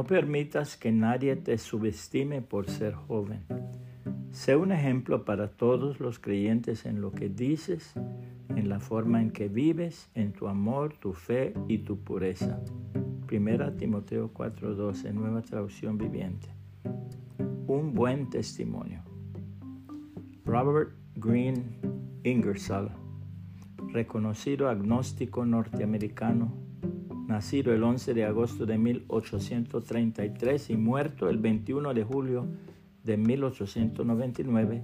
No permitas que nadie te subestime por ser joven. Sé un ejemplo para todos los creyentes en lo que dices, en la forma en que vives, en tu amor, tu fe y tu pureza. Primera Timoteo 4:12, nueva traducción viviente. Un buen testimonio. Robert Green Ingersoll, reconocido agnóstico norteamericano, nacido el 11 de agosto de 1833 y muerto el 21 de julio de 1899,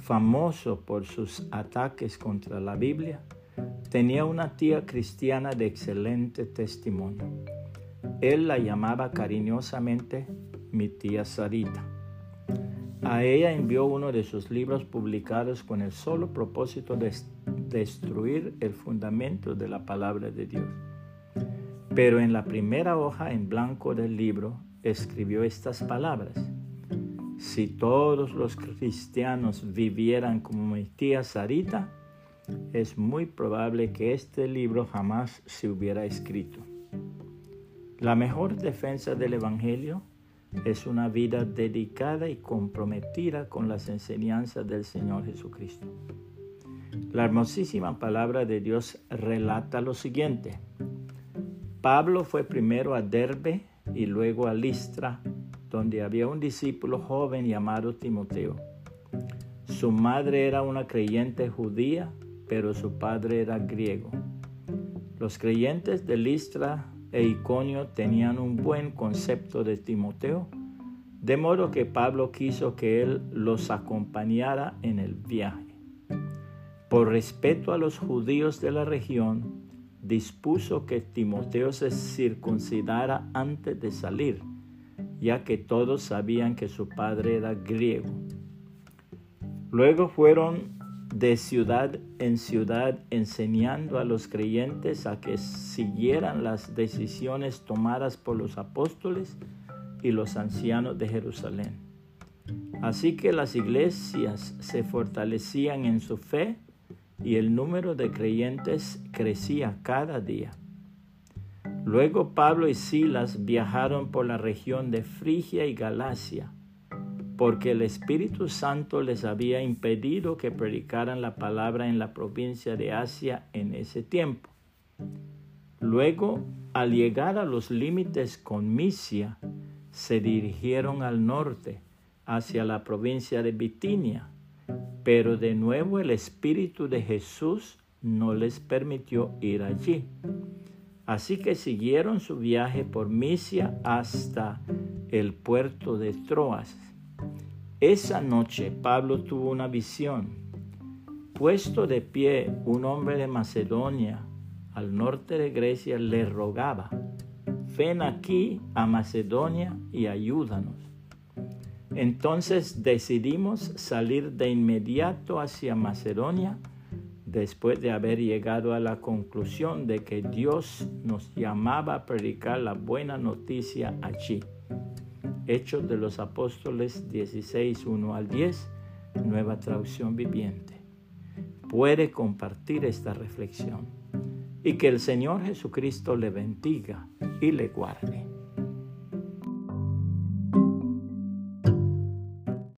famoso por sus ataques contra la Biblia, tenía una tía cristiana de excelente testimonio. Él la llamaba cariñosamente mi tía Sarita. A ella envió uno de sus libros publicados con el solo propósito de destruir el fundamento de la palabra de Dios. Pero en la primera hoja en blanco del libro escribió estas palabras. Si todos los cristianos vivieran como mi tía Sarita, es muy probable que este libro jamás se hubiera escrito. La mejor defensa del Evangelio es una vida dedicada y comprometida con las enseñanzas del Señor Jesucristo. La hermosísima palabra de Dios relata lo siguiente. Pablo fue primero a Derbe y luego a Listra, donde había un discípulo joven llamado Timoteo. Su madre era una creyente judía, pero su padre era griego. Los creyentes de Listra e Iconio tenían un buen concepto de Timoteo, de modo que Pablo quiso que él los acompañara en el viaje. Por respeto a los judíos de la región, dispuso que Timoteo se circuncidara antes de salir, ya que todos sabían que su padre era griego. Luego fueron de ciudad en ciudad enseñando a los creyentes a que siguieran las decisiones tomadas por los apóstoles y los ancianos de Jerusalén. Así que las iglesias se fortalecían en su fe y el número de creyentes crecía cada día. Luego Pablo y Silas viajaron por la región de Frigia y Galacia, porque el Espíritu Santo les había impedido que predicaran la palabra en la provincia de Asia en ese tiempo. Luego, al llegar a los límites con Misia, se dirigieron al norte, hacia la provincia de Bitinia pero de nuevo el Espíritu de Jesús no les permitió ir allí. Así que siguieron su viaje por Misia hasta el puerto de Troas. Esa noche Pablo tuvo una visión. Puesto de pie un hombre de Macedonia, al norte de Grecia, le rogaba, ven aquí a Macedonia y ayúdanos. Entonces decidimos salir de inmediato hacia Macedonia después de haber llegado a la conclusión de que Dios nos llamaba a predicar la buena noticia allí. Hechos de los Apóstoles 16, 1 al 10, nueva traducción viviente. Puede compartir esta reflexión y que el Señor Jesucristo le bendiga y le guarde.